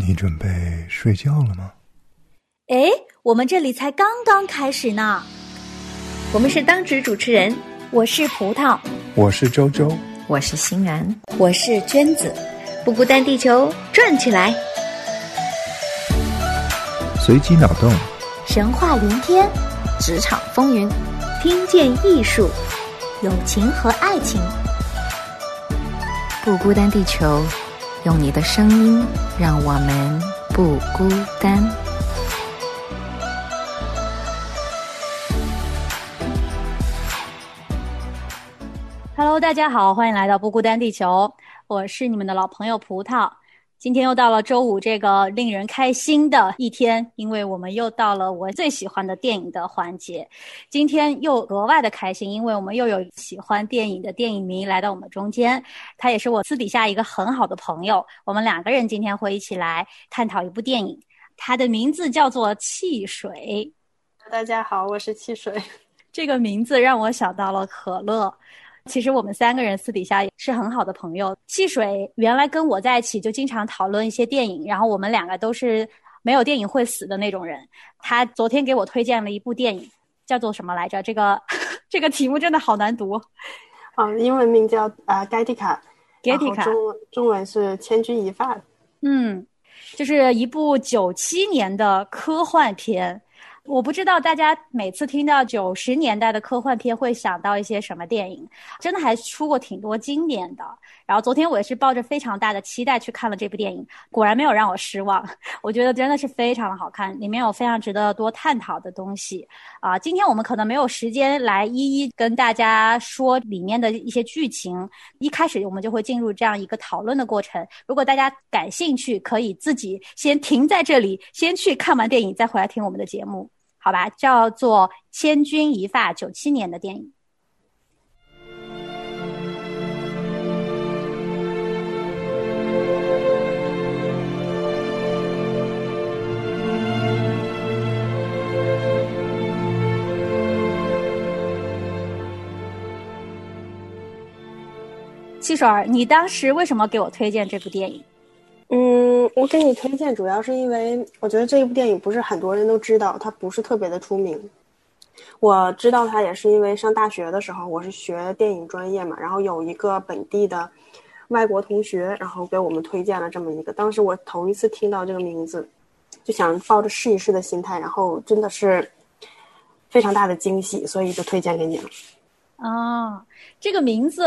你准备睡觉了吗？哎，我们这里才刚刚开始呢。我们是当值主持人，我是葡萄，我是周周，我是欣然，我是娟子。不孤单，地球转起来，随机脑洞，神话连篇，职场风云，听见艺术，友情和爱情。不孤单，地球。用你的声音，让我们不孤单。Hello，大家好，欢迎来到不孤单地球，我是你们的老朋友葡萄。今天又到了周五这个令人开心的一天，因为我们又到了我最喜欢的电影的环节。今天又额外的开心，因为我们又有喜欢电影的电影迷来到我们中间。他也是我私底下一个很好的朋友，我们两个人今天会一起来探讨一部电影，它的名字叫做《汽水》。大家好，我是汽水。这个名字让我想到了可乐。其实我们三个人私底下也是很好的朋友。汽水原来跟我在一起就经常讨论一些电影，然后我们两个都是没有电影会死的那种人。他昨天给我推荐了一部电影，叫做什么来着？这个 这个题目真的好难读。啊，英文名叫啊《盖蒂卡》，盖蒂卡，中中文是《千钧一发》。嗯，就是一部九七年的科幻片。我不知道大家每次听到九十年代的科幻片会想到一些什么电影，真的还出过挺多经典的。然后昨天我也是抱着非常大的期待去看了这部电影，果然没有让我失望。我觉得真的是非常的好看，里面有非常值得多探讨的东西。啊，今天我们可能没有时间来一一跟大家说里面的一些剧情，一开始我们就会进入这样一个讨论的过程。如果大家感兴趣，可以自己先停在这里，先去看完电影，再回来听我们的节目。好吧，叫做《千钧一发》，九七年的电影。汽水儿，你当时为什么给我推荐这部电影？嗯，我给你推荐主要是因为我觉得这一部电影不是很多人都知道，它不是特别的出名。我知道它也是因为上大学的时候，我是学电影专业嘛，然后有一个本地的外国同学，然后给我们推荐了这么一个。当时我头一次听到这个名字，就想抱着试一试的心态，然后真的是非常大的惊喜，所以就推荐给你了。哦，这个名字。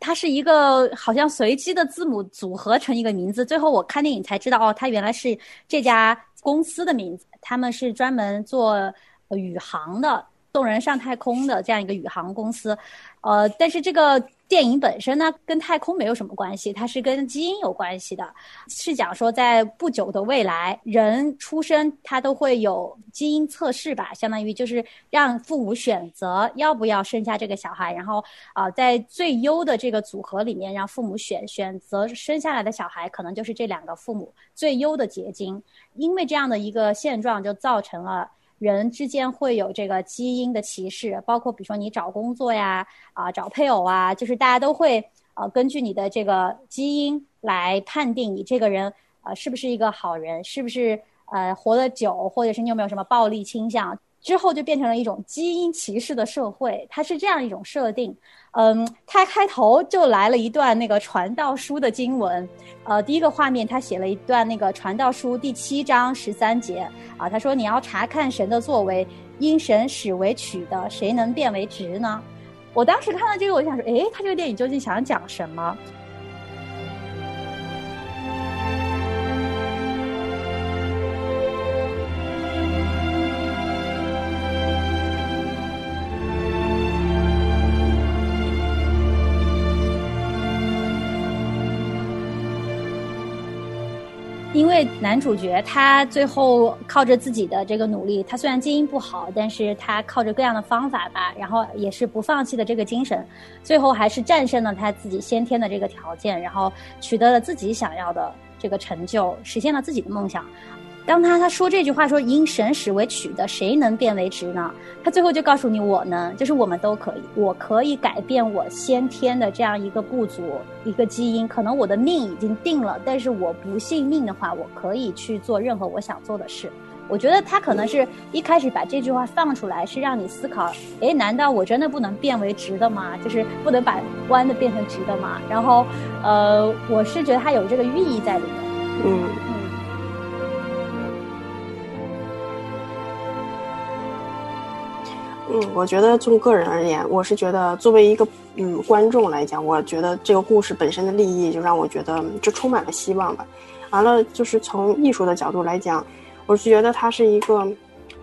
它是一个好像随机的字母组合成一个名字，最后我看电影才知道，哦，它原来是这家公司的名字。他们是专门做宇航的，送人上太空的这样一个宇航公司。呃，但是这个。电影本身呢，跟太空没有什么关系，它是跟基因有关系的。是讲说，在不久的未来，人出生他都会有基因测试吧，相当于就是让父母选择要不要生下这个小孩，然后啊，在最优的这个组合里面，让父母选选择生下来的小孩，可能就是这两个父母最优的结晶。因为这样的一个现状，就造成了。人之间会有这个基因的歧视，包括比如说你找工作呀，啊找配偶啊，就是大家都会呃根据你的这个基因来判定你这个人啊是不是一个好人，是不是呃活得久，或者是你有没有什么暴力倾向。之后就变成了一种基因歧视的社会，它是这样一种设定。嗯，它开头就来了一段那个传道书的经文，呃，第一个画面他写了一段那个传道书第七章十三节啊，他说你要查看神的作为，因神使为取的，谁能变为直呢？我当时看到这个，我就想说，诶，他这个电影究竟想讲什么？为男主角他最后靠着自己的这个努力，他虽然基因不好，但是他靠着各样的方法吧，然后也是不放弃的这个精神，最后还是战胜了他自己先天的这个条件，然后取得了自己想要的这个成就，实现了自己的梦想。当他他说这句话说因神使为取的，谁能变为直呢？他最后就告诉你我能，就是我们都可以，我可以改变我先天的这样一个不足一个基因，可能我的命已经定了，但是我不信命的话，我可以去做任何我想做的事。我觉得他可能是一开始把这句话放出来，是让你思考：哎，难道我真的不能变为直的吗？就是不能把弯的变成直的吗？然后，呃，我是觉得他有这个寓意在里面。嗯嗯，我觉得从个人而言，我是觉得作为一个嗯观众来讲，我觉得这个故事本身的立意就让我觉得就充满了希望吧。完了，就是从艺术的角度来讲，我是觉得它是一个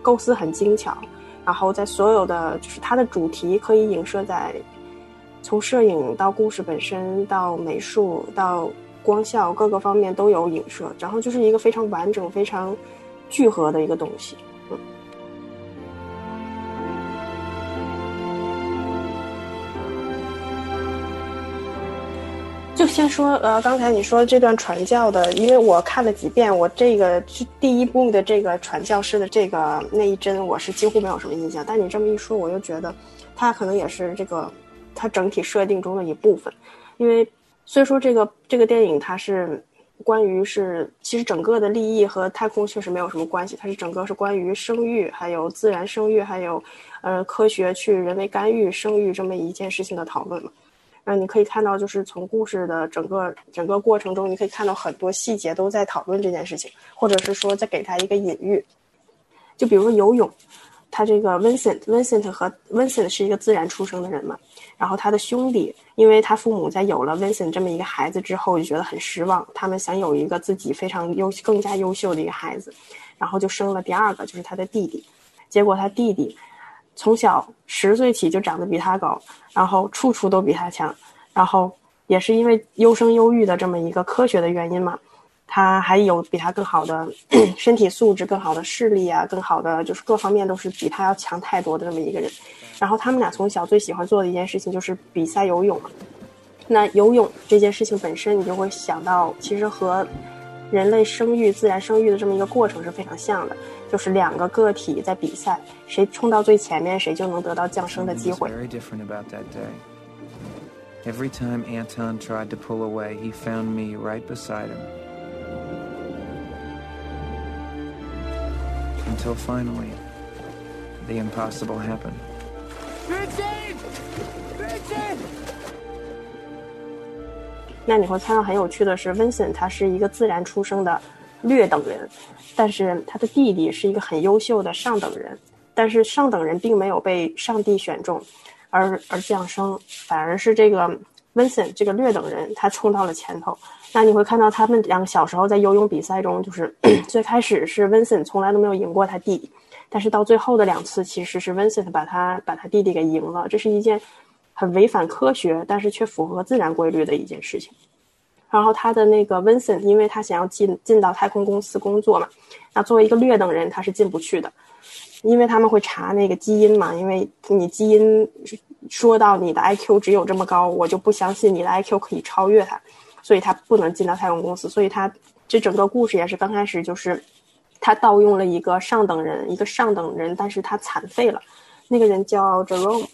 构思很精巧，然后在所有的就是它的主题可以影射在从摄影到故事本身到美术到光效各个方面都有影射，然后就是一个非常完整、非常聚合的一个东西。就先说，呃，刚才你说这段传教的，因为我看了几遍，我这个第一部的这个传教士的这个那一帧，我是几乎没有什么印象。但你这么一说，我又觉得，它可能也是这个它整体设定中的一部分。因为虽说这个这个电影它是关于是，其实整个的利益和太空确实没有什么关系，它是整个是关于生育，还有自然生育，还有呃科学去人为干预生育这么一件事情的讨论嘛。那你可以看到，就是从故事的整个整个过程中，你可以看到很多细节都在讨论这件事情，或者是说在给他一个隐喻。就比如说游泳，他这个 Vincent，Vincent 和 Vincent 是一个自然出生的人嘛，然后他的兄弟，因为他父母在有了 Vincent 这么一个孩子之后，就觉得很失望，他们想有一个自己非常优、更加优秀的一个孩子，然后就生了第二个，就是他的弟弟，结果他弟弟。从小十岁起就长得比他高，然后处处都比他强，然后也是因为优生优育的这么一个科学的原因嘛，他还有比他更好的 身体素质、更好的视力啊，更好的就是各方面都是比他要强太多的这么一个人。然后他们俩从小最喜欢做的一件事情就是比赛游泳。那游泳这件事情本身，你就会想到，其实和人类生育、自然生育的这么一个过程是非常像的。就是两个个体在比赛，谁冲到最前面，谁就能得到降生的机会。 Very different about that day. Every time Anton tried to pull away, he found me right beside him. Until finally, the impossible happened. 那你会看到很有趣的是，Vincent 他是一个自然出生的劣等人，但是他的弟弟是一个很优秀的上等人，但是上等人并没有被上帝选中，而而降生，反而是这个 Vincent 这个劣等人他冲到了前头。那你会看到他们两个小时候在游泳比赛中，就是 最开始是 Vincent 从来都没有赢过他弟弟，但是到最后的两次其实是 Vincent 把他把他弟弟给赢了，这是一件很违反科学，但是却符合自然规律的一件事情。然后他的那个 Vincent，因为他想要进进到太空公司工作嘛，那作为一个劣等人，他是进不去的，因为他们会查那个基因嘛，因为你基因说到你的 IQ 只有这么高，我就不相信你的 IQ 可以超越他，所以他不能进到太空公司。所以他这整个故事也是刚开始就是他盗用了一个上等人，一个上等人，但是他残废了，那个人叫 Jerome。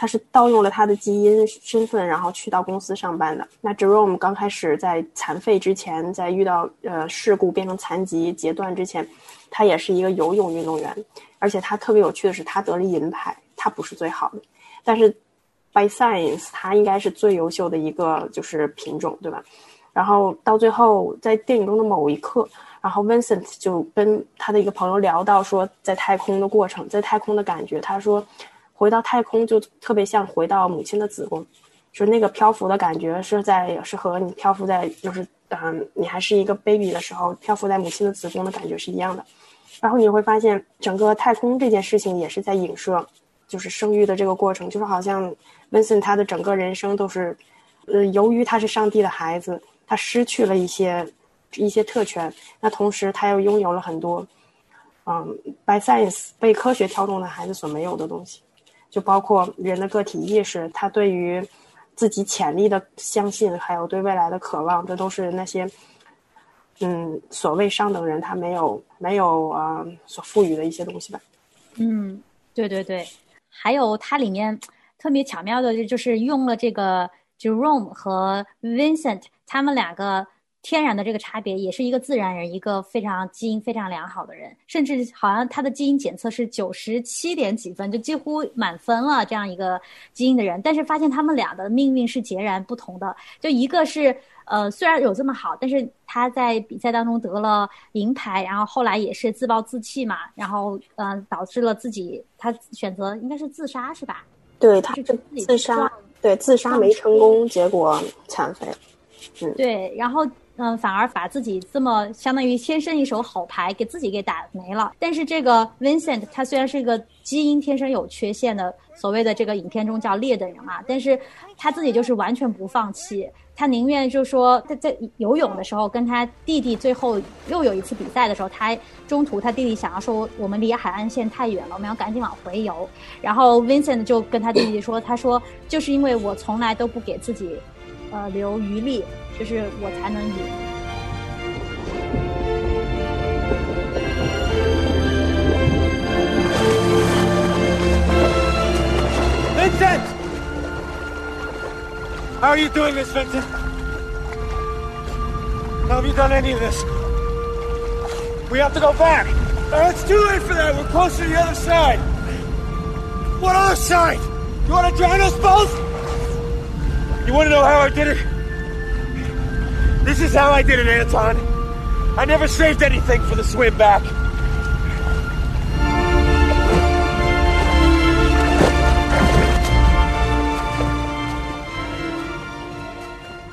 他是盗用了他的基因身份，然后去到公司上班的。那 Jerome 刚开始在残废之前，在遇到呃事故变成残疾截断之前，他也是一个游泳运动员，而且他特别有趣的是，他得了银牌，他不是最好的，但是 by science 他应该是最优秀的一个就是品种，对吧？然后到最后，在电影中的某一刻，然后 Vincent 就跟他的一个朋友聊到说，在太空的过程，在太空的感觉，他说。回到太空就特别像回到母亲的子宫，就那个漂浮的感觉是在是和你漂浮在就是嗯你还是一个 baby 的时候漂浮在母亲的子宫的感觉是一样的。然后你会发现整个太空这件事情也是在影射，就是生育的这个过程，就是好像 Vincent 他的整个人生都是，呃由于他是上帝的孩子，他失去了一些一些特权，那同时他又拥有了很多，嗯 by science 被科学挑动的孩子所没有的东西。就包括人的个体意识，他对于自己潜力的相信，还有对未来的渴望，这都是那些嗯，所谓上等人他没有没有啊、呃所赋予的一些东西吧。嗯，对对对，还有它里面特别巧妙的，就是用了这个 Jerome 和 Vincent 他们两个天然的这个差别，也是一个自然人，一个非常基因非常良好的人，甚至好像他的基因检测是九十七点几分，就几乎满分了这样一个基因的人，但是发现他们俩的命运是截然不同的，就一个是。呃，虽然有这么好，但是他在比赛当中得了银牌，然后后来也是自暴自弃嘛，然后嗯、呃导致了自己他选择应该是自杀是吧？对，他是是自己自杀，对自杀没成功，结果残废。嗯对，然后嗯、反而把自己这么相当于天生一手好牌给自己给打没了。但是这个 Vincent 他虽然是一个基因天生有缺陷的所谓的这个影片中叫劣等人嘛，但是他自己就是完全不放弃。他宁愿就说他在游泳的时候，跟他弟弟最后又有一次比赛的时候，他中途他弟弟想要说我们离海岸线太远了，我们要赶紧往回游。然后 Vincent 就跟他弟弟说，他说就是因为我从来都不给自己呃留余力，就是我才能赢。 Vincent! How are you doing this, Vincent? How have you done any of this? We have to go back. Uh, it's too late for that. We're closer to the other side. What other side? You want to drown us both? You want to know how I did it? This is how I did it, Anton. I never saved anything for the swim back.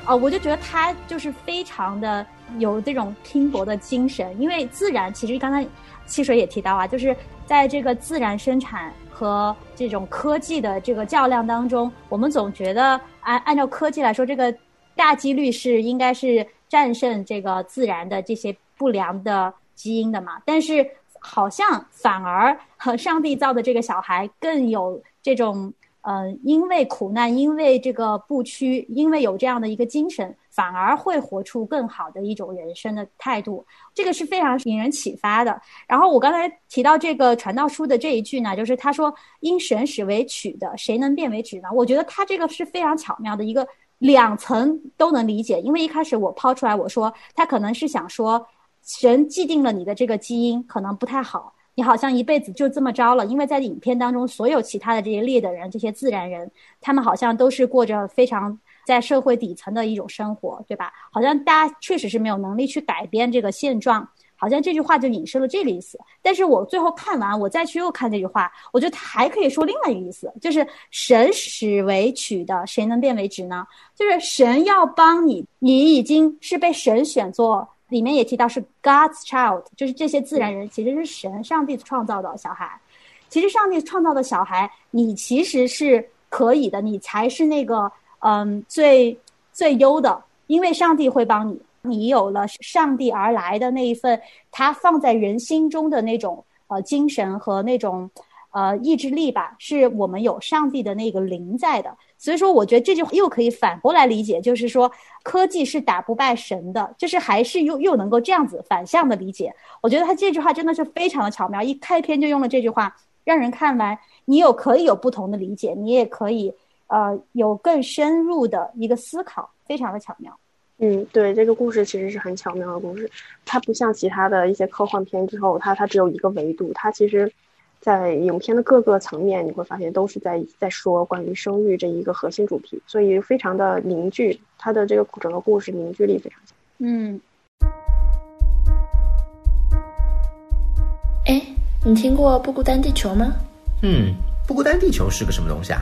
哦，我就觉得他就是非常的有这种拼搏的精神，因为自然其实刚才汽水也提到啊，就是在这个自然生产 和这种科技的这个较量当中，我们总觉得按按照科技来说，这个大几率是应该是战胜这个自然的这些不良的基因的嘛，但是好像反而和上帝造的这个小孩更有这种。呃，因为苦难，因为这个不屈，因为有这样的一个精神，反而会活出更好的一种人生的态度。这个是非常引人启发的。然后我刚才提到这个传道书的这一句呢，就是他说“因神使为曲的，谁能变为直呢？”我觉得他这个是非常巧妙的一个两层都能理解。因为一开始我抛出来，我说他可能是想说，神既定了你的这个基因可能不太好。你好像一辈子就这么着了，因为在影片当中，所有其他的这些劣等人、这些自然人，他们好像都是过着非常在社会底层的一种生活，对吧？好像大家确实是没有能力去改变这个现状，好像这句话就引申了这个意思。但是我最后看完，我再去又看这句话，我觉得还可以说另外一个意思，就是神使为曲的，谁能变为直呢？就是神要帮你，你已经是被神选作。里面也提到是 God's child，就是这些自然人其实是神、上帝创造的小孩。其实上帝创造的小孩，你其实是可以的，你才是那个嗯最最优的，因为上帝会帮你，你有了上帝而来的那一份他放在人心中的那种呃精神和那种呃意志力吧，是我们有上帝的那个灵在的。所以说，我觉得这句话又可以反过来理解，就是说科技是打不败神的，就是还是又又能够这样子反向的理解。我觉得他这句话真的是非常的巧妙，一开篇就用了这句话，让人看完你有可以有不同的理解，你也可以呃有更深入的一个思考，非常的巧妙。嗯，对，这个故事其实是很巧妙的故事，它不像其他的一些科幻片之后，它它只有一个维度，它其实。在影片的各个层面，你会发现都是在在说关于生育这一个核心主题，所以非常的凝聚，它的这个整个故事凝聚力非常强。嗯，哎，你听过《不孤单地球》吗？嗯，不孤单地球是个什么东西啊？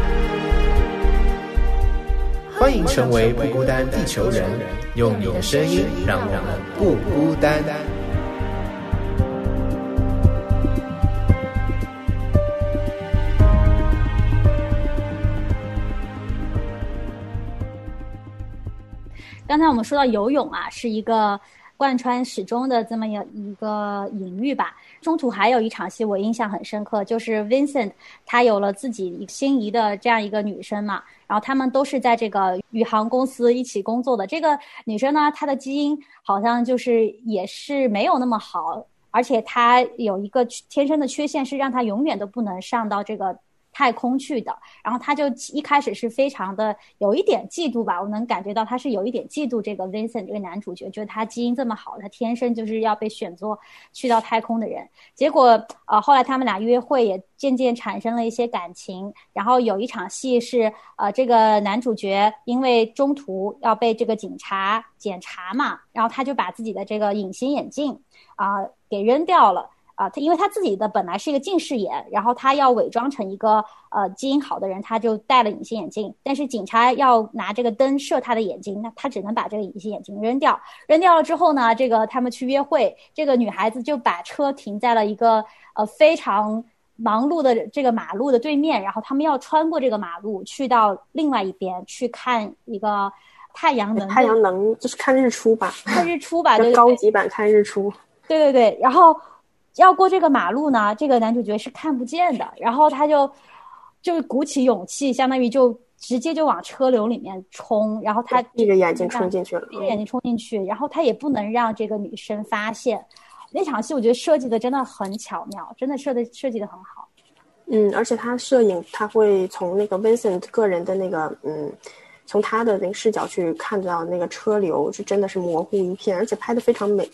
欢迎成为不孤单地球人，用你的声音让人们不孤单。刚才我们说到游泳啊，是一个贯穿始终的这么一个隐喻吧。中途还有一场戏我印象很深刻，就是 Vincent 他有了自己心仪的这样一个女生嘛，然后他们都是在这个宇航公司一起工作的。这个女生呢，她的基因好像就是也是没有那么好，而且她有一个天生的缺陷，是让她永远都不能上到这个。太空去的，然后他就一开始是非常的有一点嫉妒吧，我能感觉到他是有一点嫉妒这个 Vincent 这个男主角，觉得他基因这么好，他天生就是要被选作去到太空的人。结果呃后来他们俩约会也渐渐产生了一些感情，然后有一场戏是呃这个男主角因为中途要被这个警察检查嘛，然后他就把自己的这个隐形眼镜啊给扔掉了。啊，他因为他自己的本来是一个近视眼，然后他要伪装成一个呃基因好的人，他就戴了隐形眼镜。但是警察要拿这个灯射他的眼睛，那他只能把这个隐形眼镜扔掉。扔掉了之后呢，这个他们去约会，这个女孩子就把车停在了一个呃非常忙碌的这个马路的对面，然后他们要穿过这个马路去到另外一边去看一个太阳能。太阳能就是看日出吧？看日出吧，就高级版看日出。对对对，然后。要过这个马路呢，这个男主角是看不见的，然后他就就鼓起勇气，相当于就直接就往车流里面冲，然后他闭着眼睛冲进去了，闭着眼睛冲进去，然后他也不能让这个女生发现。那场戏我觉得设计的真的很巧妙，真的设的设计的很好。嗯，而且他摄影他会从那个 Vincent 个人的那个嗯，从他的那个视角去看到那个车流是真的是模糊一片，而且拍的非常美。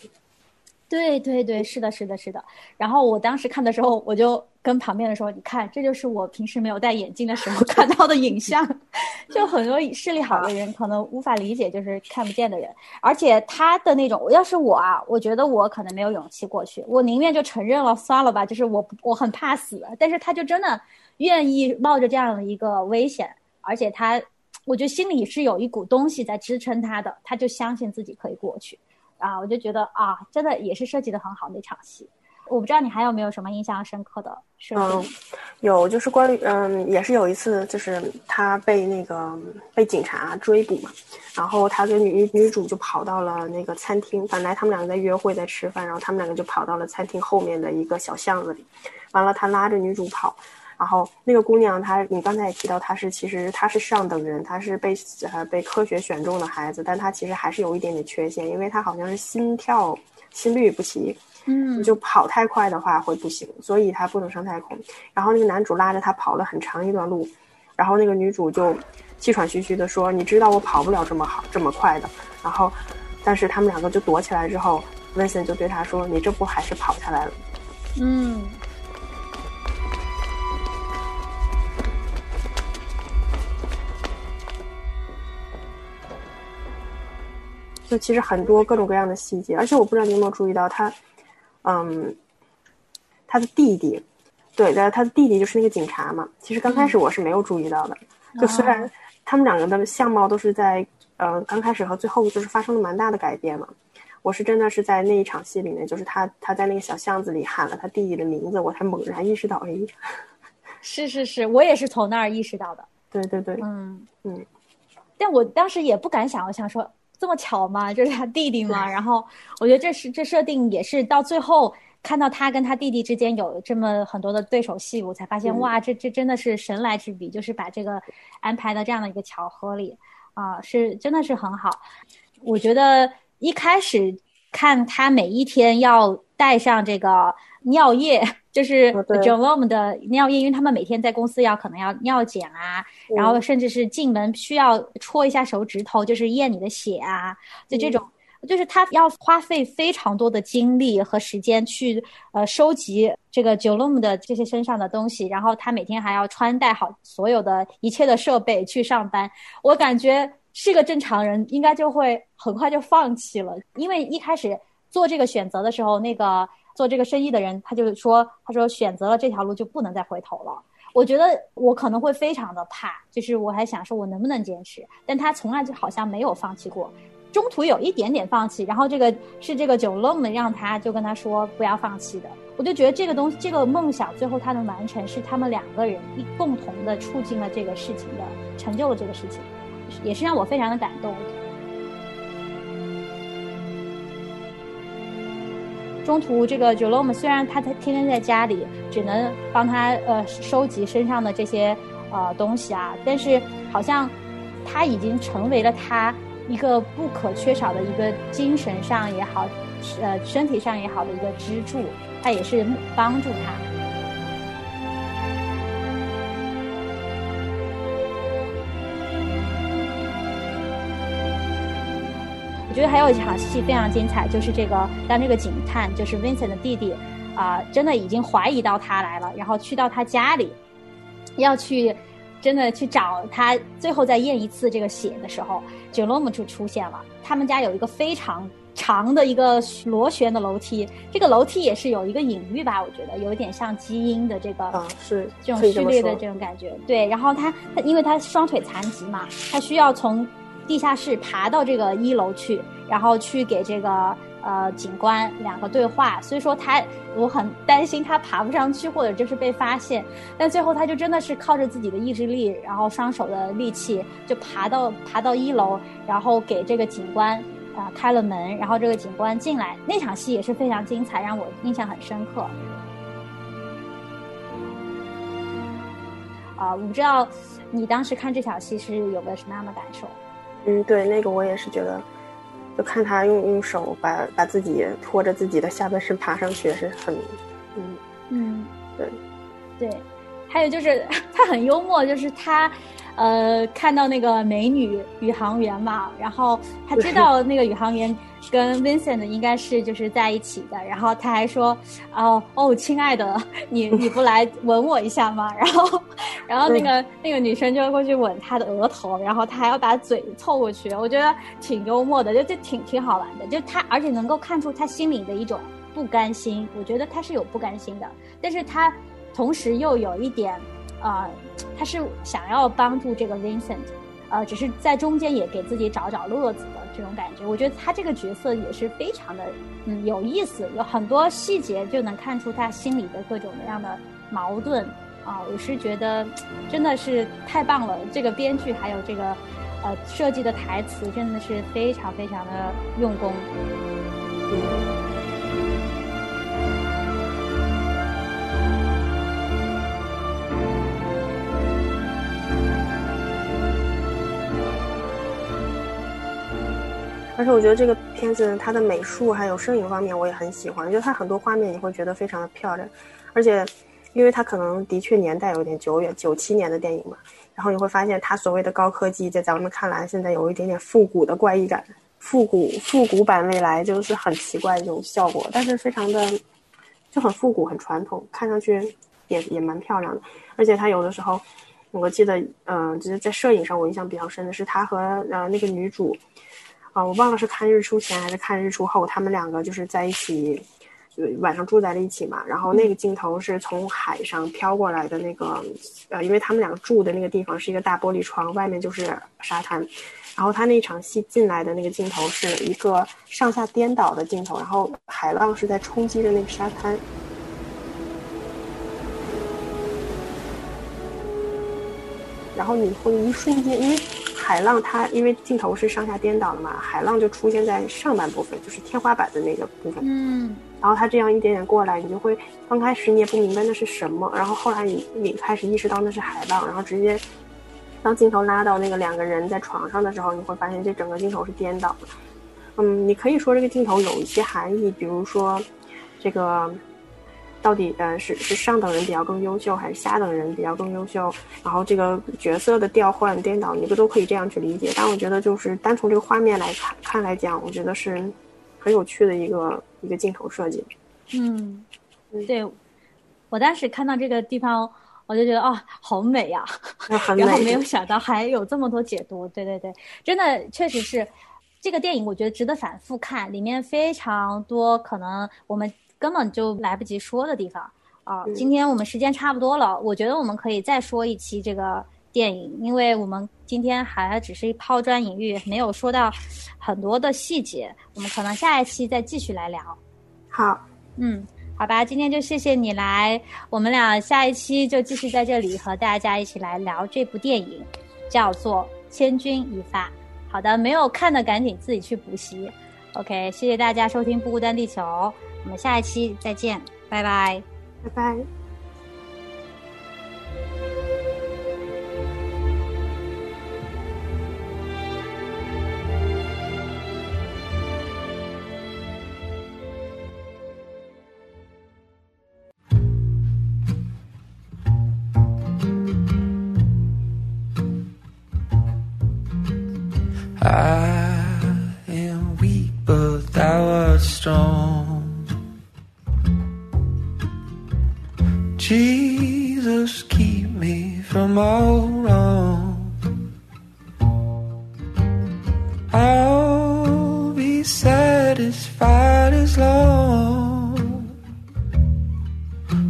对对对，是的，是的，是的。然后我当时看的时候，我就跟旁边的说：“你看，这就是我平时没有戴眼镜的时候 看到的影像。就很多视力好的人可能无法理解，就是看不见的人。而且他的那种，要是我啊，我觉得我可能没有勇气过去，我宁愿就承认了算了吧。就是我我很怕死，但是他就真的愿意冒着这样的一个危险，而且他，我觉得心里是有一股东西在支撑他的，他就相信自己可以过去。”啊，我就觉得啊，真的也是设计的很好那场戏。我不知道你还有没有什么印象深刻的设计？嗯，有，就是关于嗯，也是有一次，就是他被那个被警察追捕嘛，然后他跟女女主就跑到了那个餐厅，本来他们两个在约会，在吃饭，然后他们两个就跑到了餐厅后面的一个小巷子里，完了他拉着女主跑。然后那个姑娘，她你刚才也提到，她是其实她是上等人，她是被呃被科学选中的孩子，但她其实还是有一点点缺陷，因为她好像是心跳心率不齐，嗯，就跑太快的话会不行，所以她不能上太空。然后那个男主拉着她跑了很长一段路，然后那个女主就气喘吁吁的说：“你知道我跑不了这么好这么快的。”然后，但是他们两个就躲起来之后，Vincent 就对她说：“你这不还是跑下来了？”嗯。就其实很多各种各样的细节，而且我不知道你有没有注意到他，嗯，他的弟弟，对的，他的弟弟就是那个警察嘛。其实刚开始我是没有注意到的，就虽然他们两个的相貌都是在呃刚开始和最后就是发生了蛮大的改变嘛。我是真的是在那一场戏里面，就是他他在那个小巷子里喊了他弟弟的名字，我才猛然意识到，哎，是是是，我也是从那儿意识到的。对对对，嗯嗯，但我当时也不敢想，我想说。这么巧吗？就是他弟弟吗？然后我觉得这是这设定也是到最后看到他跟他弟弟之间有这么很多的对手戏，我才发现哇，这这真的是神来之笔，就是把这个安排到这样的一个巧合里啊，是真的是很好。我觉得一开始看他每一天要带上这个尿液。就是 Jerome 的尿液，因为他们每天在公司要可能要尿检啊，然后甚至是进门需要戳一下手指头，就是验你的血啊，就这种，就是他要花费非常多的精力和时间去呃收集这个 Jerome 的这些身上的东西，然后他每天还要穿戴好所有的一切的设备去上班。我感觉是个正常人应该就会很快就放弃了，因为一开始做这个选择的时候，那个。做这个生意的人，他就说：“他说选择了这条路就不能再回头了。”我觉得我可能会非常的怕，就是我还想说我能不能坚持，但他从来就好像没有放弃过，中途有一点点放弃，然后这个是这个九龙的让他就跟他说不要放弃的。我就觉得这个东西，这个梦想最后他能完成，是他们两个人一共同的促进了这个事情的，成就了这个事情，也是让我非常的感动。中途这个 Jerome 虽然他他天天在家里，只能帮他呃收集身上的这些呃东西啊，但是好像他已经成为了他一个不可缺少的一个精神上也好，呃身体上也好的一个支柱，他也是帮助他。觉得还有一场戏非常精彩，就是这个当这个警探就是 Vincent 的弟弟啊、真的已经怀疑到他来了，然后去到他家里，要去真的去找他，最后再验一次这个血的时候 j e r o m e 就出现了。他们家有一个非常长的一个螺旋的楼梯，这个楼梯也是有一个隐喻吧，我觉得有一点像基因的这个啊，是这种序列的这种感觉。对，然后他他因为他双腿残疾嘛，他需要从地下室爬到这个一楼去，然后去给这个呃警官两个对话。所以说他我很担心他爬不上去，或者就是被发现。但最后他就真的是靠着自己的意志力，然后双手的力气，就爬到爬到一楼，然后给这个警官。啊、开了门，然后这个警官进来，那场戏也是非常精彩，让我印象很深刻。啊、我不知道你当时看这场戏是有个什么样的感受？嗯，对，那个我也是觉得，就看他用用手把把自己拖着自己的下半身爬上去，是很，嗯，嗯，对，对，还有就是 他很幽默，就是他，呃，看到那个美女宇航员嘛，然后他 知道那个宇航员跟 Vincent 应该是就是在一起的，然后他还说，哦哦，亲爱的，你你不来吻我一下吗？然后，然后那个那个女生就过去吻他的额头，然后他还要把嘴凑过去，我觉得挺幽默的，就就挺挺好玩的，就他而且能够看出他心里的一种不甘心，我觉得他是有不甘心的，但是他同时又有一点，呃，他是想要帮助这个 Vincent，呃，只是在中间也给自己找找乐子的这种感觉。我觉得他这个角色也是非常的嗯有意思，有很多细节就能看出他心里的各种各样的矛盾啊、我是觉得真的是太棒了，这个编剧还有这个呃设计的台词真的是非常非常的用功。而且我觉得这个片子它的美术还有摄影方面我也很喜欢，就它很多画面你会觉得非常的漂亮，而且因为它可能的确年代有点久远，九七年的电影嘛，然后你会发现它所谓的高科技在咱们看来现在有一点点复古的怪异感，复古复古版未来就是很奇怪的这种效果，但是非常的就很复古很传统，看上去也也蛮漂亮的，而且它有的时候。我记得，嗯、就是在摄影上，我印象比较深的是他和呃那个女主，啊、我忘了是看日出前还是看日出后，他们两个就是在一起，呃晚上住在了一起嘛。然后那个镜头是从海上飘过来的那个，呃，因为他们两个住的那个地方是一个大玻璃窗，外面就是沙滩。然后他那场戏进来的那个镜头是一个上下颠倒的镜头，然后海浪是在冲击着那个沙滩。然后你会一瞬间，因为海浪它因为镜头是上下颠倒的嘛，海浪就出现在上半部分，就是天花板的那个部分。嗯。然后它这样一点点过来，你就会刚开始你也不明白那是什么，然后后来你你开始意识到那是海浪，然后直接当镜头拉到那个两个人在床上的时候，你会发现这整个镜头是颠倒的。嗯，你可以说这个镜头有一些含义，比如说这个。到底呃是是上等人比较更优秀，还是下等人比较更优秀？然后这个角色的调换颠倒，你不都可以这样去理解？但我觉得就是单从这个画面来看看来讲，我觉得是很有趣的一个一个镜头设计。嗯，对，我当时看到这个地方，我就觉得哦，好美呀、啊，很美。然后没有想到还有这么多解读，对对对，真的确实是这个电影，我觉得值得反复看，里面非常多可能我们。根本就来不及说的地方啊！嗯今天我们时间差不多了，我觉得我们可以再说一期这个电影，因为我们今天还只是抛砖引玉，没有说到很多的细节，我们可能下一期再继续来聊。好，嗯，好吧，今天就谢谢你来，我们俩下一期就继续在这里和大家一起来聊这部电影，叫做《千钧一发》。好的，没有看的赶紧自己去补习。OK，谢谢大家收听《不孤单地球》。我们下一期再见，拜拜。拜拜。I am weak, but thou art strong. Wrong. I'll be satisfied as long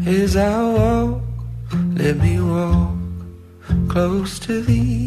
as I walk. Let me walk close to thee.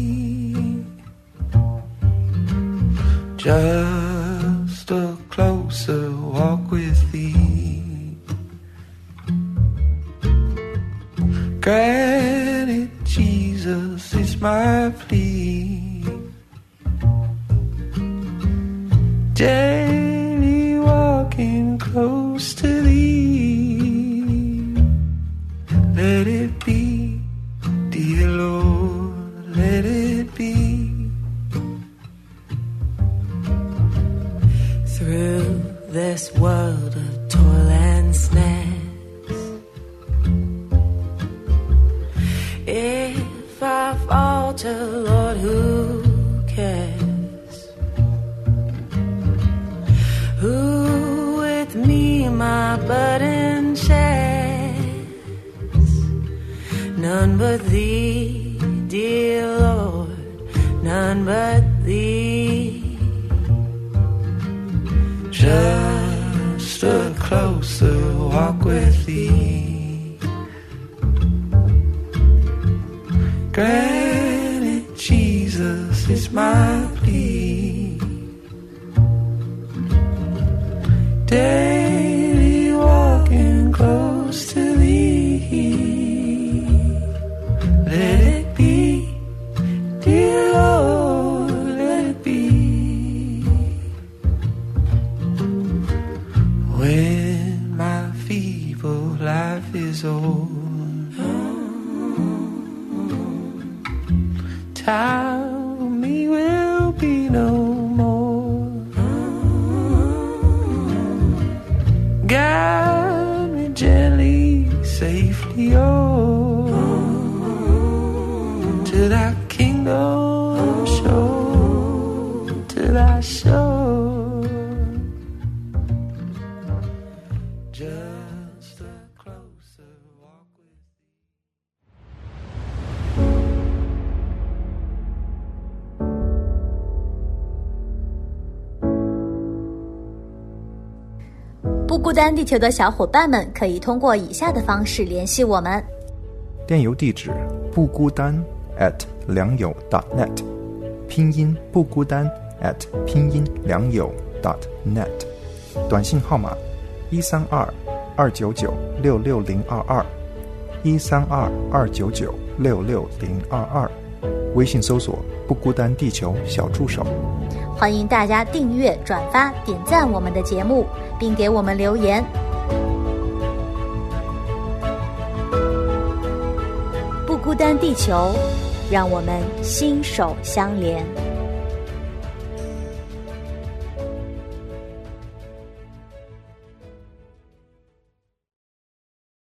but 不孤单地球的小伙伴们可以通过以下的方式联系我们：电邮地址不孤单 at 良友 dot .net，拼音不孤单 at 拼音良友 dot .net，短信号码一三二二九九六六零二二。一三二二九九六六零二二，微信搜索“不孤单地球小助手”。欢迎大家订阅、转发、点赞我们的节目，并给我们留言。不孤单地球，让我们心手相连。